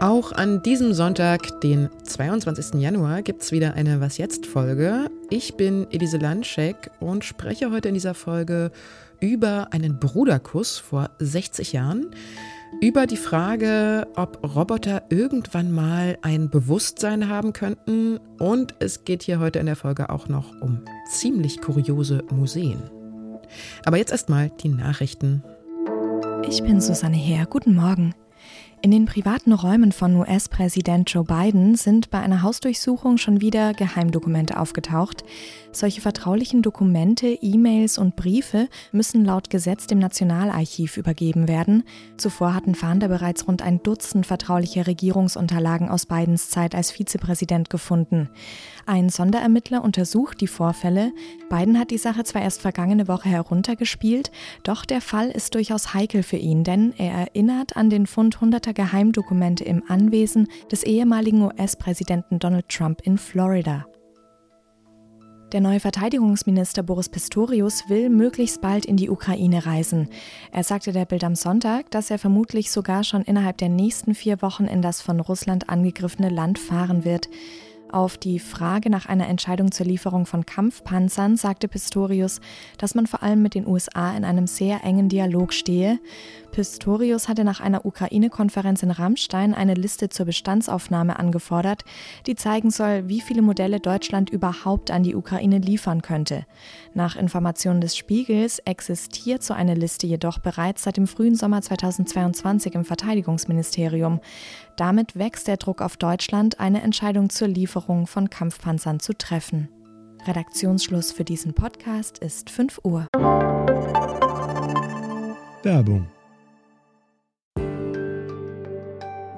Auch an diesem Sonntag, den 22. Januar, gibt es wieder eine Was jetzt-Folge. Ich bin Elise Landschek und spreche heute in dieser Folge über einen Bruderkuss vor 60 Jahren, über die Frage, ob Roboter irgendwann mal ein Bewusstsein haben könnten und es geht hier heute in der Folge auch noch um ziemlich kuriose Museen. Aber jetzt erstmal die Nachrichten. Ich bin Susanne Heer. Guten Morgen. In den privaten Räumen von US-Präsident Joe Biden sind bei einer Hausdurchsuchung schon wieder Geheimdokumente aufgetaucht. Solche vertraulichen Dokumente, E-Mails und Briefe müssen laut Gesetz dem Nationalarchiv übergeben werden. Zuvor hatten Fahnder bereits rund ein Dutzend vertrauliche Regierungsunterlagen aus Bidens Zeit als Vizepräsident gefunden. Ein Sonderermittler untersucht die Vorfälle. Biden hat die Sache zwar erst vergangene Woche heruntergespielt, doch der Fall ist durchaus heikel für ihn, denn er erinnert an den Fund hunderter Geheimdokumente im Anwesen des ehemaligen US-Präsidenten Donald Trump in Florida. Der neue Verteidigungsminister Boris Pistorius will möglichst bald in die Ukraine reisen. Er sagte der Bild am Sonntag, dass er vermutlich sogar schon innerhalb der nächsten vier Wochen in das von Russland angegriffene Land fahren wird. Auf die Frage nach einer Entscheidung zur Lieferung von Kampfpanzern sagte Pistorius, dass man vor allem mit den USA in einem sehr engen Dialog stehe. Pistorius hatte nach einer Ukraine-Konferenz in Rammstein eine Liste zur Bestandsaufnahme angefordert, die zeigen soll, wie viele Modelle Deutschland überhaupt an die Ukraine liefern könnte. Nach Informationen des Spiegels existiert so eine Liste jedoch bereits seit dem frühen Sommer 2022 im Verteidigungsministerium. Damit wächst der Druck auf Deutschland, eine Entscheidung zur Lieferung von Kampfpanzern zu treffen. Redaktionsschluss für diesen Podcast ist 5 Uhr. Werbung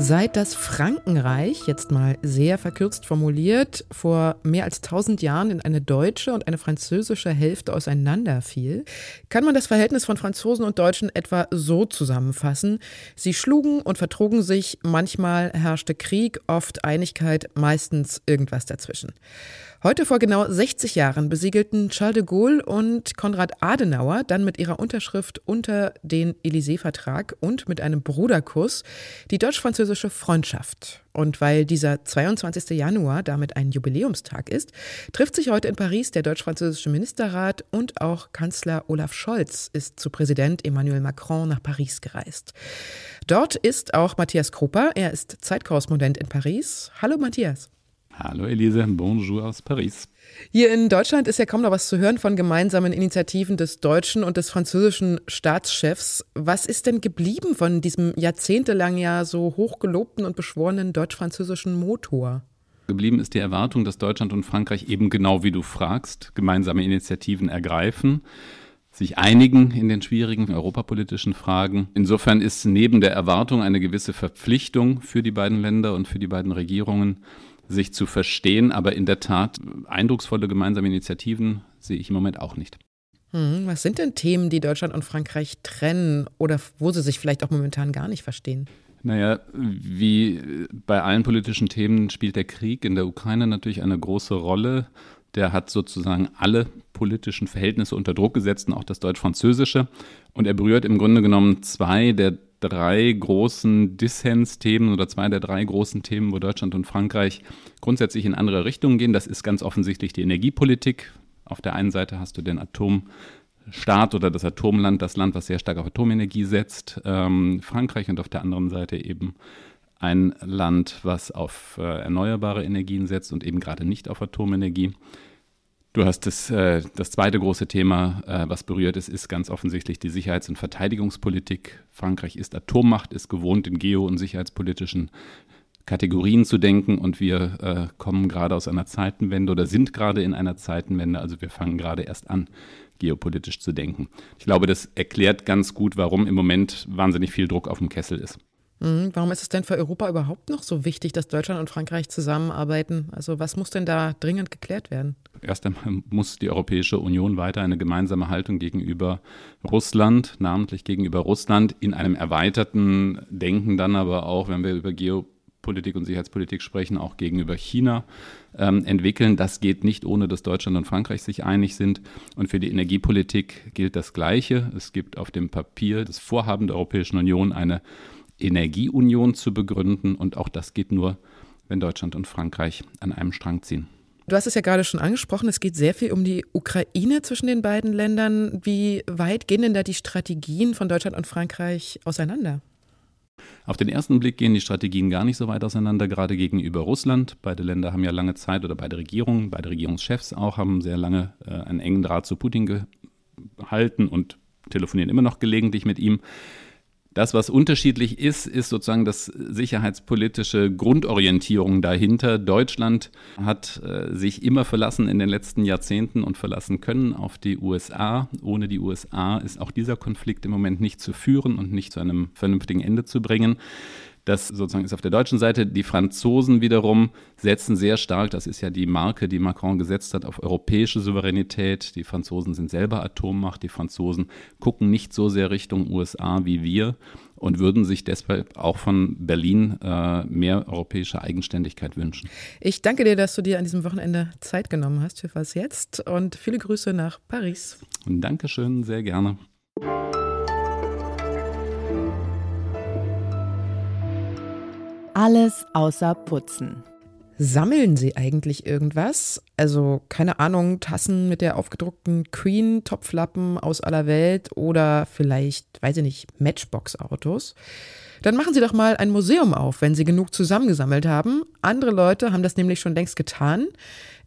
Seit das Frankenreich, jetzt mal sehr verkürzt formuliert, vor mehr als 1000 Jahren in eine deutsche und eine französische Hälfte auseinanderfiel, kann man das Verhältnis von Franzosen und Deutschen etwa so zusammenfassen. Sie schlugen und vertrugen sich, manchmal herrschte Krieg, oft Einigkeit, meistens irgendwas dazwischen. Heute vor genau 60 Jahren besiegelten Charles de Gaulle und Konrad Adenauer dann mit ihrer Unterschrift unter den Élysée-Vertrag und mit einem Bruderkuss die deutsch-französische Freundschaft. Und weil dieser 22. Januar damit ein Jubiläumstag ist, trifft sich heute in Paris der deutsch-französische Ministerrat und auch Kanzler Olaf Scholz ist zu Präsident Emmanuel Macron nach Paris gereist. Dort ist auch Matthias Krupper, er ist Zeitkorrespondent in Paris. Hallo Matthias. Hallo Elise, bonjour aus Paris. Hier in Deutschland ist ja kaum noch was zu hören von gemeinsamen Initiativen des deutschen und des französischen Staatschefs. Was ist denn geblieben von diesem jahrzehntelang ja so hochgelobten und beschworenen deutsch-französischen Motor? Geblieben ist die Erwartung, dass Deutschland und Frankreich eben genau wie du fragst, gemeinsame Initiativen ergreifen sich einigen in den schwierigen europapolitischen Fragen. Insofern ist neben der Erwartung eine gewisse Verpflichtung für die beiden Länder und für die beiden Regierungen, sich zu verstehen. Aber in der Tat, eindrucksvolle gemeinsame Initiativen sehe ich im Moment auch nicht. Hm, was sind denn Themen, die Deutschland und Frankreich trennen oder wo sie sich vielleicht auch momentan gar nicht verstehen? Naja, wie bei allen politischen Themen spielt der Krieg in der Ukraine natürlich eine große Rolle. Der hat sozusagen alle politischen Verhältnisse unter Druck gesetzt und auch das deutsch-französische. Und er berührt im Grunde genommen zwei der drei großen Dissens-Themen oder zwei der drei großen Themen, wo Deutschland und Frankreich grundsätzlich in andere Richtungen gehen. Das ist ganz offensichtlich die Energiepolitik. Auf der einen Seite hast du den Atomstaat oder das Atomland, das Land, was sehr stark auf Atomenergie setzt, ähm, Frankreich, und auf der anderen Seite eben ein Land, was auf äh, erneuerbare Energien setzt und eben gerade nicht auf Atomenergie. Du hast das, äh, das zweite große Thema, äh, was berührt ist, ist ganz offensichtlich die Sicherheits- und Verteidigungspolitik. Frankreich ist Atommacht, ist gewohnt, in geo- und sicherheitspolitischen Kategorien zu denken und wir äh, kommen gerade aus einer Zeitenwende oder sind gerade in einer Zeitenwende, also wir fangen gerade erst an, geopolitisch zu denken. Ich glaube, das erklärt ganz gut, warum im Moment wahnsinnig viel Druck auf dem Kessel ist. Mhm. Warum ist es denn für Europa überhaupt noch so wichtig, dass Deutschland und Frankreich zusammenarbeiten? Also was muss denn da dringend geklärt werden? Erst einmal muss die Europäische Union weiter eine gemeinsame Haltung gegenüber Russland, namentlich gegenüber Russland, in einem erweiterten Denken dann aber auch, wenn wir über Geopolitik und Sicherheitspolitik sprechen, auch gegenüber China ähm, entwickeln. Das geht nicht, ohne dass Deutschland und Frankreich sich einig sind. Und für die Energiepolitik gilt das Gleiche. Es gibt auf dem Papier das Vorhaben der Europäischen Union, eine Energieunion zu begründen. Und auch das geht nur, wenn Deutschland und Frankreich an einem Strang ziehen. Du hast es ja gerade schon angesprochen, es geht sehr viel um die Ukraine zwischen den beiden Ländern. Wie weit gehen denn da die Strategien von Deutschland und Frankreich auseinander? Auf den ersten Blick gehen die Strategien gar nicht so weit auseinander, gerade gegenüber Russland. Beide Länder haben ja lange Zeit oder beide Regierungen, beide Regierungschefs auch, haben sehr lange äh, einen engen Draht zu Putin gehalten und telefonieren immer noch gelegentlich mit ihm. Das, was unterschiedlich ist, ist sozusagen das sicherheitspolitische Grundorientierung dahinter. Deutschland hat äh, sich immer verlassen in den letzten Jahrzehnten und verlassen können auf die USA. Ohne die USA ist auch dieser Konflikt im Moment nicht zu führen und nicht zu einem vernünftigen Ende zu bringen. Das sozusagen ist auf der deutschen Seite. Die Franzosen wiederum setzen sehr stark, das ist ja die Marke, die Macron gesetzt hat, auf europäische Souveränität. Die Franzosen sind selber Atommacht. Die Franzosen gucken nicht so sehr Richtung USA wie wir und würden sich deshalb auch von Berlin äh, mehr europäische Eigenständigkeit wünschen. Ich danke dir, dass du dir an diesem Wochenende Zeit genommen hast für was jetzt und viele Grüße nach Paris. Dankeschön, sehr gerne. Alles außer Putzen. Sammeln Sie eigentlich irgendwas? Also, keine Ahnung, Tassen mit der aufgedruckten Queen, Topflappen aus aller Welt oder vielleicht, weiß ich nicht, Matchbox-Autos? Dann machen Sie doch mal ein Museum auf, wenn Sie genug zusammengesammelt haben. Andere Leute haben das nämlich schon längst getan.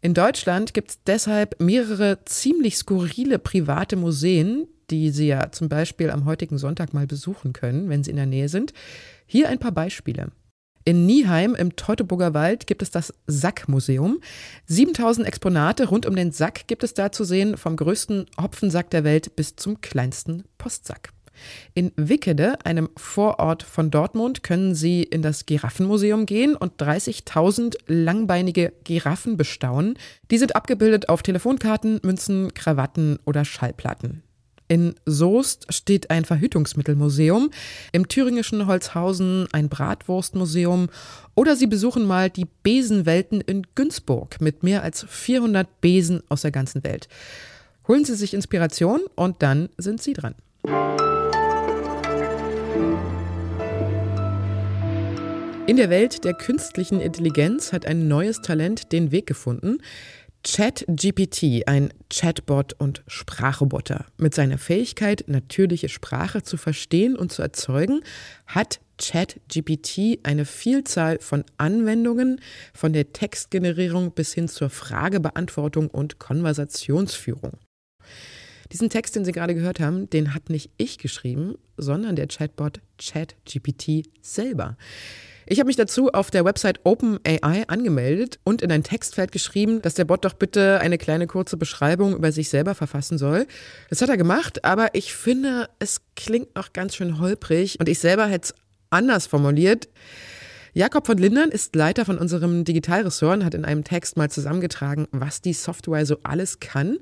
In Deutschland gibt es deshalb mehrere ziemlich skurrile private Museen, die Sie ja zum Beispiel am heutigen Sonntag mal besuchen können, wenn Sie in der Nähe sind. Hier ein paar Beispiele. In Nieheim im Teutoburger Wald gibt es das Sackmuseum. 7000 Exponate rund um den Sack gibt es da zu sehen, vom größten Hopfensack der Welt bis zum kleinsten Postsack. In Wickede, einem Vorort von Dortmund, können Sie in das Giraffenmuseum gehen und 30.000 langbeinige Giraffen bestaunen. Die sind abgebildet auf Telefonkarten, Münzen, Krawatten oder Schallplatten. In Soest steht ein Verhütungsmittelmuseum, im thüringischen Holzhausen ein Bratwurstmuseum oder Sie besuchen mal die Besenwelten in Günzburg mit mehr als 400 Besen aus der ganzen Welt. Holen Sie sich Inspiration und dann sind Sie dran. In der Welt der künstlichen Intelligenz hat ein neues Talent den Weg gefunden. ChatGPT, ein Chatbot und Sprachroboter. Mit seiner Fähigkeit, natürliche Sprache zu verstehen und zu erzeugen, hat ChatGPT eine Vielzahl von Anwendungen, von der Textgenerierung bis hin zur Fragebeantwortung und Konversationsführung. Diesen Text, den Sie gerade gehört haben, den hat nicht ich geschrieben, sondern der Chatbot ChatGPT selber. Ich habe mich dazu auf der Website OpenAI angemeldet und in ein Textfeld geschrieben, dass der Bot doch bitte eine kleine kurze Beschreibung über sich selber verfassen soll. Das hat er gemacht, aber ich finde, es klingt noch ganz schön holprig und ich selber hätte es anders formuliert. Jakob von Lindern ist Leiter von unserem Digitalressort und hat in einem Text mal zusammengetragen, was die Software so alles kann.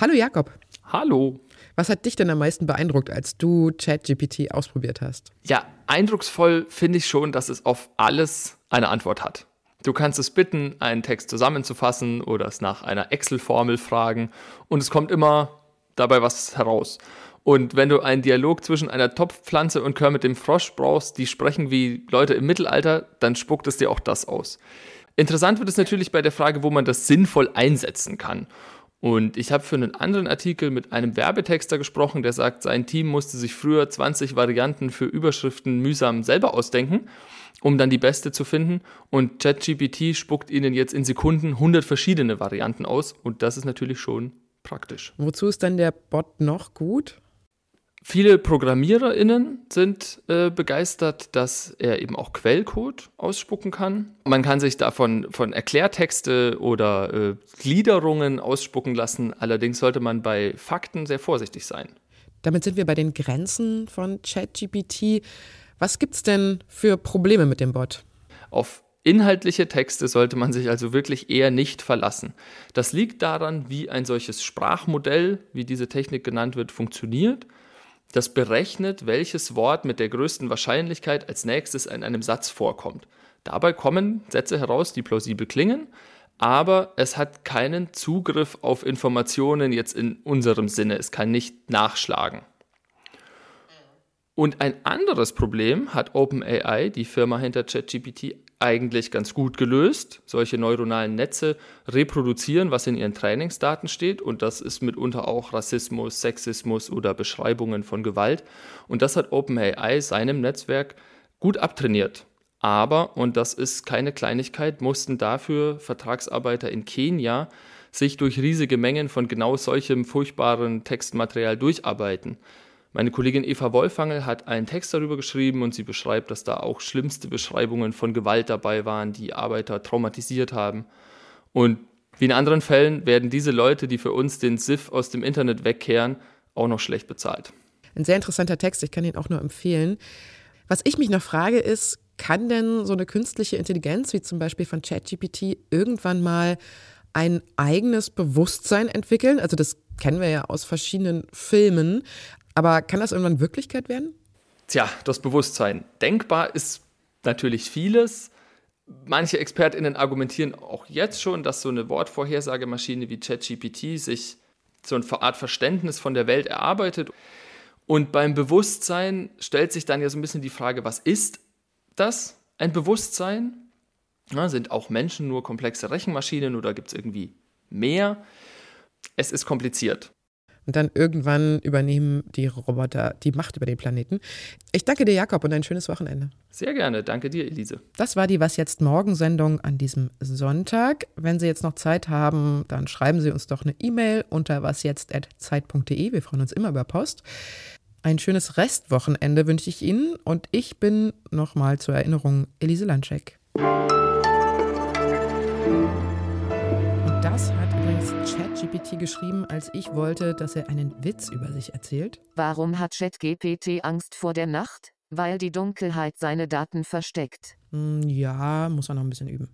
Hallo Jakob. Hallo. Was hat dich denn am meisten beeindruckt, als du ChatGPT ausprobiert hast? Ja, eindrucksvoll finde ich schon, dass es auf alles eine Antwort hat. Du kannst es bitten, einen Text zusammenzufassen oder es nach einer Excel-Formel fragen und es kommt immer dabei was heraus. Und wenn du einen Dialog zwischen einer Topfpflanze und Kermit dem Frosch brauchst, die sprechen wie Leute im Mittelalter, dann spuckt es dir auch das aus. Interessant wird es natürlich bei der Frage, wo man das sinnvoll einsetzen kann. Und ich habe für einen anderen Artikel mit einem Werbetexter gesprochen, der sagt, sein Team musste sich früher 20 Varianten für Überschriften mühsam selber ausdenken, um dann die beste zu finden. Und ChatGPT spuckt ihnen jetzt in Sekunden 100 verschiedene Varianten aus. Und das ist natürlich schon praktisch. Wozu ist dann der Bot noch gut? Viele ProgrammiererInnen sind äh, begeistert, dass er eben auch Quellcode ausspucken kann. Man kann sich davon von Erklärtexte oder äh, Gliederungen ausspucken lassen. Allerdings sollte man bei Fakten sehr vorsichtig sein. Damit sind wir bei den Grenzen von ChatGPT. Was gibt es denn für Probleme mit dem Bot? Auf inhaltliche Texte sollte man sich also wirklich eher nicht verlassen. Das liegt daran, wie ein solches Sprachmodell, wie diese Technik genannt wird, funktioniert. Das berechnet, welches Wort mit der größten Wahrscheinlichkeit als nächstes in einem Satz vorkommt. Dabei kommen Sätze heraus, die plausibel klingen, aber es hat keinen Zugriff auf Informationen jetzt in unserem Sinne. Es kann nicht nachschlagen. Und ein anderes Problem hat OpenAI, die Firma hinter ChatGPT, eigentlich ganz gut gelöst. Solche neuronalen Netze reproduzieren, was in ihren Trainingsdaten steht. Und das ist mitunter auch Rassismus, Sexismus oder Beschreibungen von Gewalt. Und das hat OpenAI seinem Netzwerk gut abtrainiert. Aber, und das ist keine Kleinigkeit, mussten dafür Vertragsarbeiter in Kenia sich durch riesige Mengen von genau solchem furchtbaren Textmaterial durcharbeiten. Meine Kollegin Eva Wolfangel hat einen Text darüber geschrieben und sie beschreibt, dass da auch schlimmste Beschreibungen von Gewalt dabei waren, die Arbeiter traumatisiert haben. Und wie in anderen Fällen werden diese Leute, die für uns den SIF aus dem Internet wegkehren, auch noch schlecht bezahlt. Ein sehr interessanter Text, ich kann ihn auch nur empfehlen. Was ich mich noch frage ist, kann denn so eine künstliche Intelligenz wie zum Beispiel von ChatGPT irgendwann mal ein eigenes Bewusstsein entwickeln? Also das kennen wir ja aus verschiedenen Filmen. Aber kann das irgendwann Wirklichkeit werden? Tja, das Bewusstsein. Denkbar ist natürlich vieles. Manche ExpertInnen argumentieren auch jetzt schon, dass so eine Wortvorhersagemaschine wie ChatGPT sich so eine Art Verständnis von der Welt erarbeitet. Und beim Bewusstsein stellt sich dann ja so ein bisschen die Frage, was ist das, ein Bewusstsein? Na, sind auch Menschen nur komplexe Rechenmaschinen oder gibt es irgendwie mehr? Es ist kompliziert. Und dann irgendwann übernehmen die Roboter die Macht über den Planeten. Ich danke dir, Jakob, und ein schönes Wochenende. Sehr gerne. Danke dir, Elise. Das war die Was jetzt Morgen-Sendung an diesem Sonntag. Wenn Sie jetzt noch Zeit haben, dann schreiben Sie uns doch eine E-Mail unter wasjetzt.zeit.de. Wir freuen uns immer über Post. Ein schönes Restwochenende wünsche ich Ihnen und ich bin nochmal zur Erinnerung Elise Landschek. Das hat übrigens ChatGPT geschrieben, als ich wollte, dass er einen Witz über sich erzählt. Warum hat ChatGPT Angst vor der Nacht? Weil die Dunkelheit seine Daten versteckt. Hm, ja, muss er noch ein bisschen üben.